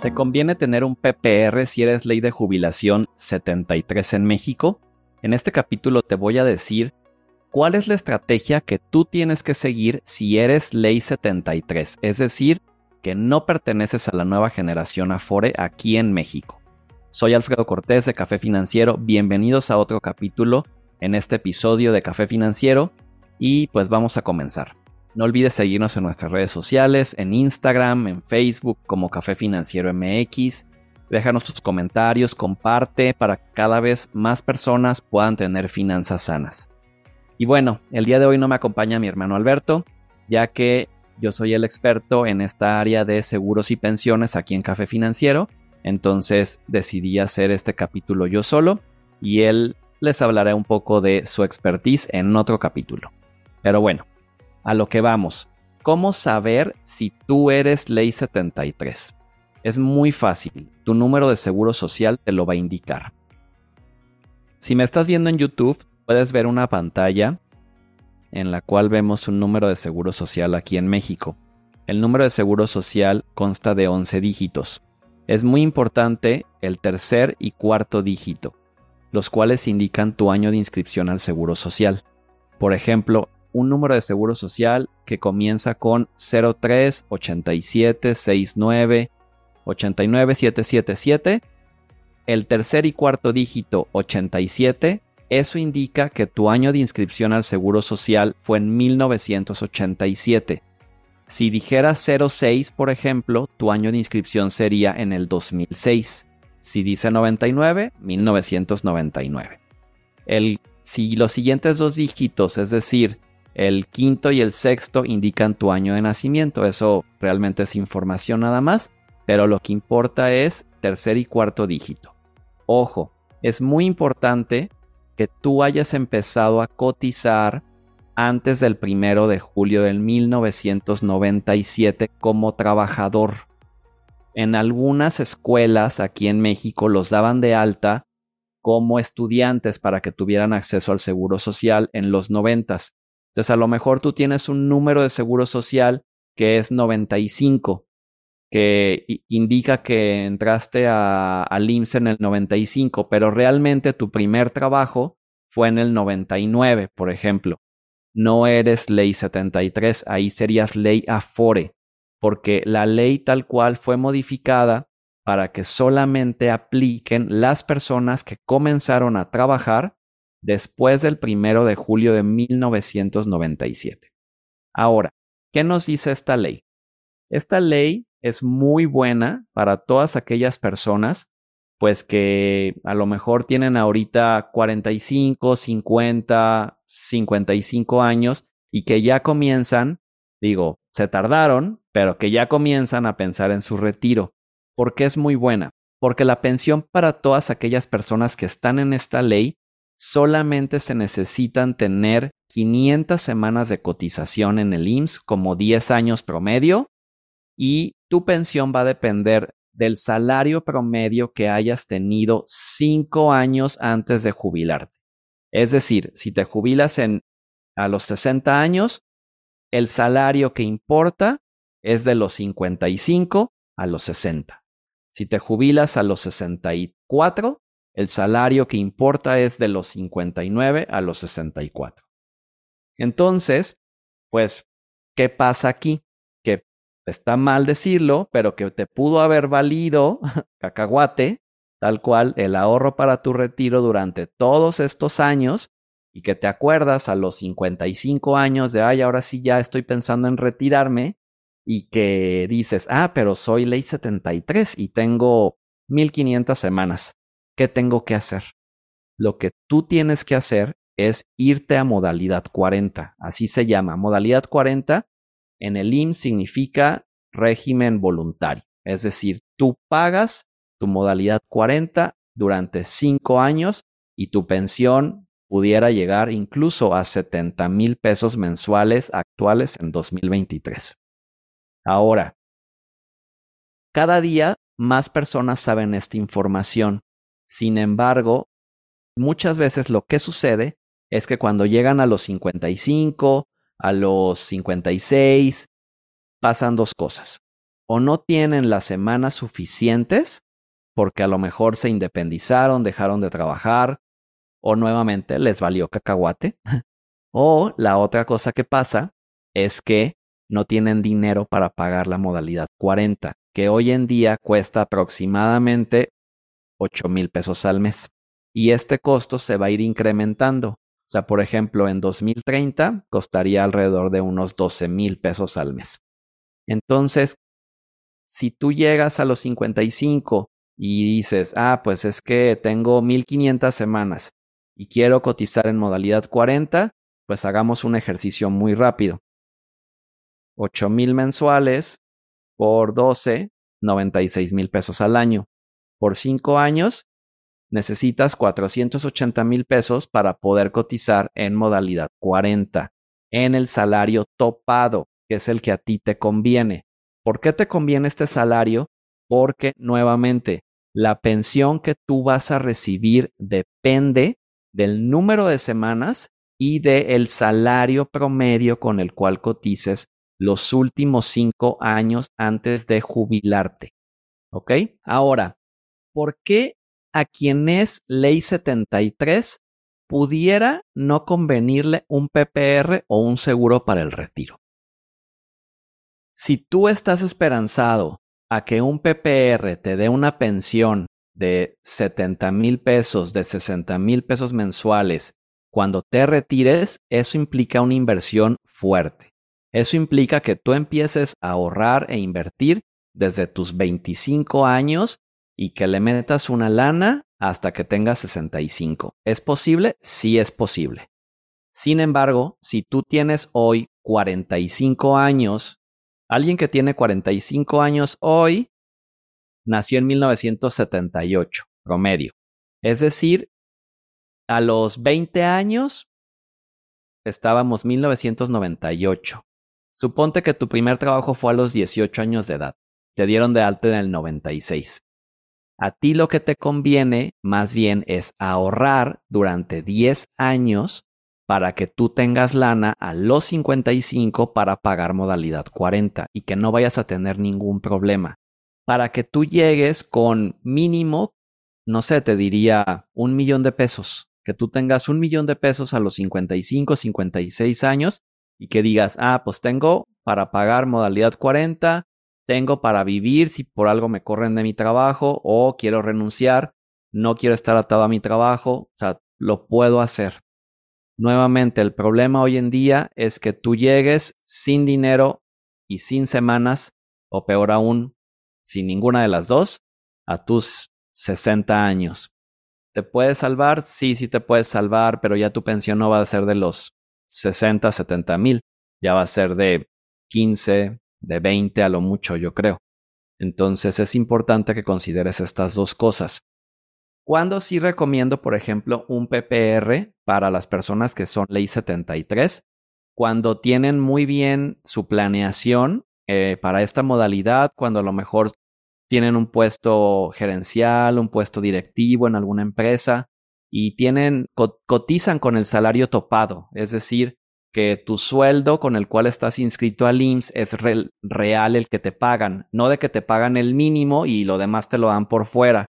¿Te conviene tener un PPR si eres ley de jubilación 73 en México? En este capítulo te voy a decir cuál es la estrategia que tú tienes que seguir si eres ley 73, es decir, que no perteneces a la nueva generación Afore aquí en México. Soy Alfredo Cortés de Café Financiero, bienvenidos a otro capítulo en este episodio de Café Financiero y pues vamos a comenzar. No olvides seguirnos en nuestras redes sociales, en Instagram, en Facebook como Café Financiero MX. Déjanos tus comentarios, comparte para que cada vez más personas puedan tener finanzas sanas. Y bueno, el día de hoy no me acompaña mi hermano Alberto, ya que yo soy el experto en esta área de seguros y pensiones aquí en Café Financiero. Entonces decidí hacer este capítulo yo solo y él les hablará un poco de su expertise en otro capítulo. Pero bueno, a lo que vamos. ¿Cómo saber si tú eres ley 73? Es muy fácil. Tu número de seguro social te lo va a indicar. Si me estás viendo en YouTube, puedes ver una pantalla en la cual vemos un número de seguro social aquí en México. El número de seguro social consta de 11 dígitos. Es muy importante el tercer y cuarto dígito, los cuales indican tu año de inscripción al seguro social. Por ejemplo, un número de seguro social que comienza con 03 87 69 89 777. El tercer y cuarto dígito 87, eso indica que tu año de inscripción al seguro social fue en 1987. Si dijera 06, por ejemplo, tu año de inscripción sería en el 2006. Si dice 99, 1999. El, si los siguientes dos dígitos, es decir, el quinto y el sexto indican tu año de nacimiento. Eso realmente es información nada más. Pero lo que importa es tercer y cuarto dígito. Ojo, es muy importante que tú hayas empezado a cotizar antes del primero de julio del 1997 como trabajador. En algunas escuelas aquí en México los daban de alta como estudiantes para que tuvieran acceso al seguro social en los noventas. Entonces, a lo mejor tú tienes un número de seguro social que es 95, que indica que entraste a, al IMSS en el 95, pero realmente tu primer trabajo fue en el 99, por ejemplo. No eres ley 73, ahí serías ley Afore, porque la ley tal cual fue modificada para que solamente apliquen las personas que comenzaron a trabajar después del primero de julio de 1997. Ahora, ¿qué nos dice esta ley? Esta ley es muy buena para todas aquellas personas, pues que a lo mejor tienen ahorita 45, 50, 55 años y que ya comienzan, digo, se tardaron, pero que ya comienzan a pensar en su retiro. ¿Por qué es muy buena? Porque la pensión para todas aquellas personas que están en esta ley solamente se necesitan tener 500 semanas de cotización en el IMSS como 10 años promedio y tu pensión va a depender del salario promedio que hayas tenido 5 años antes de jubilarte. Es decir, si te jubilas en, a los 60 años, el salario que importa es de los 55 a los 60. Si te jubilas a los 64, el salario que importa es de los 59 a los 64. Entonces, pues, ¿qué pasa aquí? Que está mal decirlo, pero que te pudo haber valido cacahuate, tal cual, el ahorro para tu retiro durante todos estos años y que te acuerdas a los 55 años de, ay, ahora sí ya estoy pensando en retirarme y que dices, ah, pero soy ley 73 y tengo 1500 semanas. ¿Qué tengo que hacer? Lo que tú tienes que hacer es irte a modalidad 40, así se llama. Modalidad 40 en el IN significa régimen voluntario, es decir, tú pagas tu modalidad 40 durante cinco años y tu pensión pudiera llegar incluso a 70 mil pesos mensuales actuales en 2023. Ahora, cada día más personas saben esta información sin embargo, muchas veces lo que sucede es que cuando llegan a los 55, a los 56, pasan dos cosas. o no tienen las semanas suficientes porque a lo mejor se independizaron, dejaron de trabajar o nuevamente les valió cacahuate. o la otra cosa que pasa es que no tienen dinero para pagar la modalidad 40, que hoy en día cuesta aproximadamente 8 mil pesos al mes. Y este costo se va a ir incrementando. O sea, por ejemplo, en 2030 costaría alrededor de unos 12 mil pesos al mes. Entonces, si tú llegas a los 55 y dices, ah, pues es que tengo 1500 semanas y quiero cotizar en modalidad 40, pues hagamos un ejercicio muy rápido. 8 mil mensuales por 12, 96 mil pesos al año. Por 5 años, necesitas 480 mil pesos para poder cotizar en modalidad 40, en el salario topado, que es el que a ti te conviene. ¿Por qué te conviene este salario? Porque nuevamente, la pensión que tú vas a recibir depende del número de semanas y del salario promedio con el cual cotices los últimos cinco años antes de jubilarte. ¿Ok? Ahora, ¿por qué a quien es ley 73 pudiera no convenirle un PPR o un seguro para el retiro? Si tú estás esperanzado a que un PPR te dé una pensión de 70 mil pesos, de 60 mil pesos mensuales, cuando te retires, eso implica una inversión fuerte. Eso implica que tú empieces a ahorrar e invertir desde tus 25 años y que le metas una lana hasta que tengas 65. ¿Es posible? Sí es posible. Sin embargo, si tú tienes hoy 45 años, alguien que tiene 45 años hoy nació en 1978, promedio. Es decir, a los 20 años estábamos 1998. Suponte que tu primer trabajo fue a los 18 años de edad. Te dieron de alta en el 96. A ti lo que te conviene más bien es ahorrar durante 10 años para que tú tengas lana a los 55 para pagar modalidad 40 y que no vayas a tener ningún problema. Para que tú llegues con mínimo, no sé, te diría un millón de pesos. Que tú tengas un millón de pesos a los 55, 56 años y que digas, ah, pues tengo para pagar modalidad 40, tengo para vivir si por algo me corren de mi trabajo o quiero renunciar, no quiero estar atado a mi trabajo, o sea, lo puedo hacer. Nuevamente, el problema hoy en día es que tú llegues sin dinero y sin semanas, o peor aún, sin ninguna de las dos, a tus 60 años. ¿Te puedes salvar? Sí, sí te puedes salvar, pero ya tu pensión no va a ser de los 60, 70 mil. Ya va a ser de 15, de 20 a lo mucho, yo creo. Entonces es importante que consideres estas dos cosas. Cuando sí recomiendo, por ejemplo, un PPR para las personas que son ley 73, cuando tienen muy bien su planeación eh, para esta modalidad, cuando a lo mejor tienen un puesto gerencial, un puesto directivo en alguna empresa, y tienen, cotizan con el salario topado, es decir, que tu sueldo con el cual estás inscrito al IMSS es real el que te pagan, no de que te pagan el mínimo y lo demás te lo dan por fuera.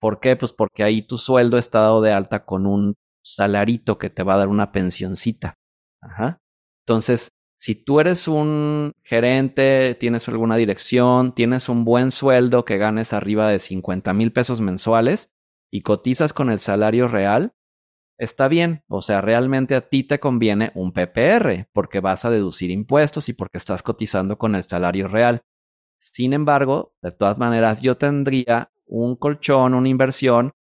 ¿Por qué? Pues porque ahí tu sueldo está dado de alta con un salarito que te va a dar una pensioncita. Ajá. Entonces, si tú eres un gerente, tienes alguna dirección, tienes un buen sueldo que ganes arriba de 50 mil pesos mensuales, y cotizas con el salario real, está bien. O sea, realmente a ti te conviene un PPR porque vas a deducir impuestos y porque estás cotizando con el salario real. Sin embargo, de todas maneras, yo tendría un colchón, una inversión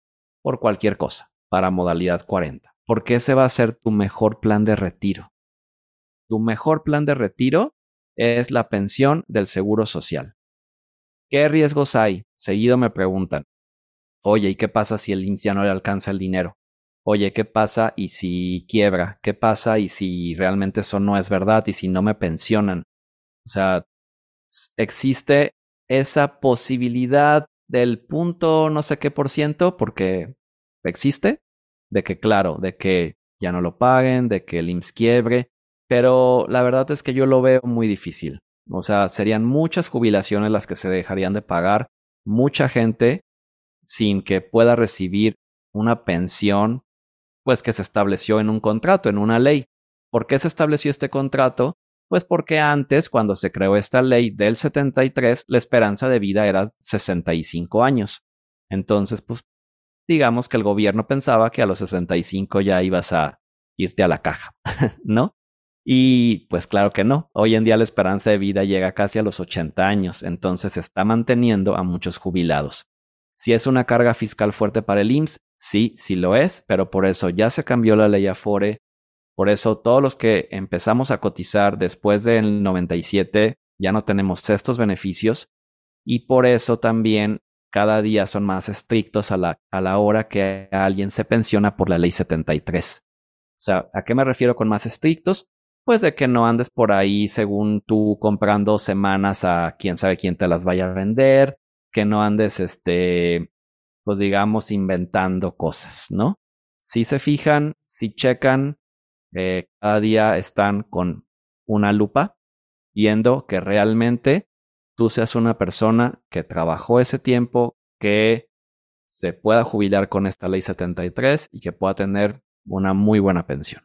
por cualquier cosa para modalidad 40, porque ese va a ser tu mejor plan de retiro. Tu mejor plan de retiro es la pensión del seguro social. ¿Qué riesgos hay? Seguido me preguntan. Oye, ¿y qué pasa si el IMSS ya no le alcanza el dinero? Oye, ¿qué pasa y si quiebra? ¿Qué pasa y si realmente eso no es verdad y si no me pensionan? O sea, existe esa posibilidad del punto no sé qué por ciento, porque existe, de que claro, de que ya no lo paguen, de que el IMSS quiebre, pero la verdad es que yo lo veo muy difícil. O sea, serían muchas jubilaciones las que se dejarían de pagar, mucha gente sin que pueda recibir una pensión, pues que se estableció en un contrato, en una ley. ¿Por qué se estableció este contrato? Pues porque antes, cuando se creó esta ley del 73, la esperanza de vida era 65 años. Entonces, pues digamos que el gobierno pensaba que a los 65 ya ibas a irte a la caja, ¿no? Y pues claro que no. Hoy en día la esperanza de vida llega casi a los 80 años, entonces se está manteniendo a muchos jubilados. Si es una carga fiscal fuerte para el IMSS, sí, sí lo es, pero por eso ya se cambió la ley Afore, por eso todos los que empezamos a cotizar después del 97 ya no tenemos estos beneficios y por eso también cada día son más estrictos a la, a la hora que alguien se pensiona por la ley 73. O sea, ¿a qué me refiero con más estrictos? Pues de que no andes por ahí según tú comprando semanas a quién sabe quién te las vaya a vender, que no andes, este, pues digamos, inventando cosas, ¿no? Si se fijan, si checan eh, cada día están con una lupa viendo que realmente tú seas una persona que trabajó ese tiempo, que se pueda jubilar con esta ley 73 y que pueda tener una muy buena pensión.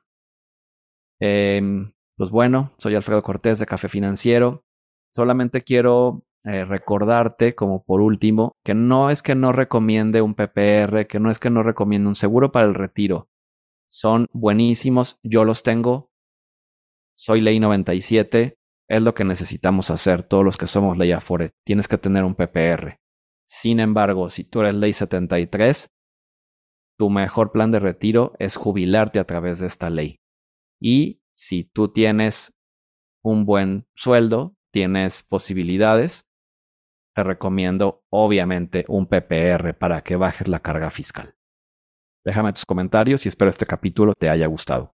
Em, pues bueno, soy Alfredo Cortés de Café Financiero. Solamente quiero eh, recordarte, como por último, que no es que no recomiende un PPR, que no es que no recomiende un seguro para el retiro son buenísimos, yo los tengo, soy ley 97, es lo que necesitamos hacer todos los que somos ley Afore, tienes que tener un PPR. Sin embargo, si tú eres ley 73, tu mejor plan de retiro es jubilarte a través de esta ley. Y si tú tienes un buen sueldo, tienes posibilidades, te recomiendo obviamente un PPR para que bajes la carga fiscal. Déjame tus comentarios y espero este capítulo te haya gustado.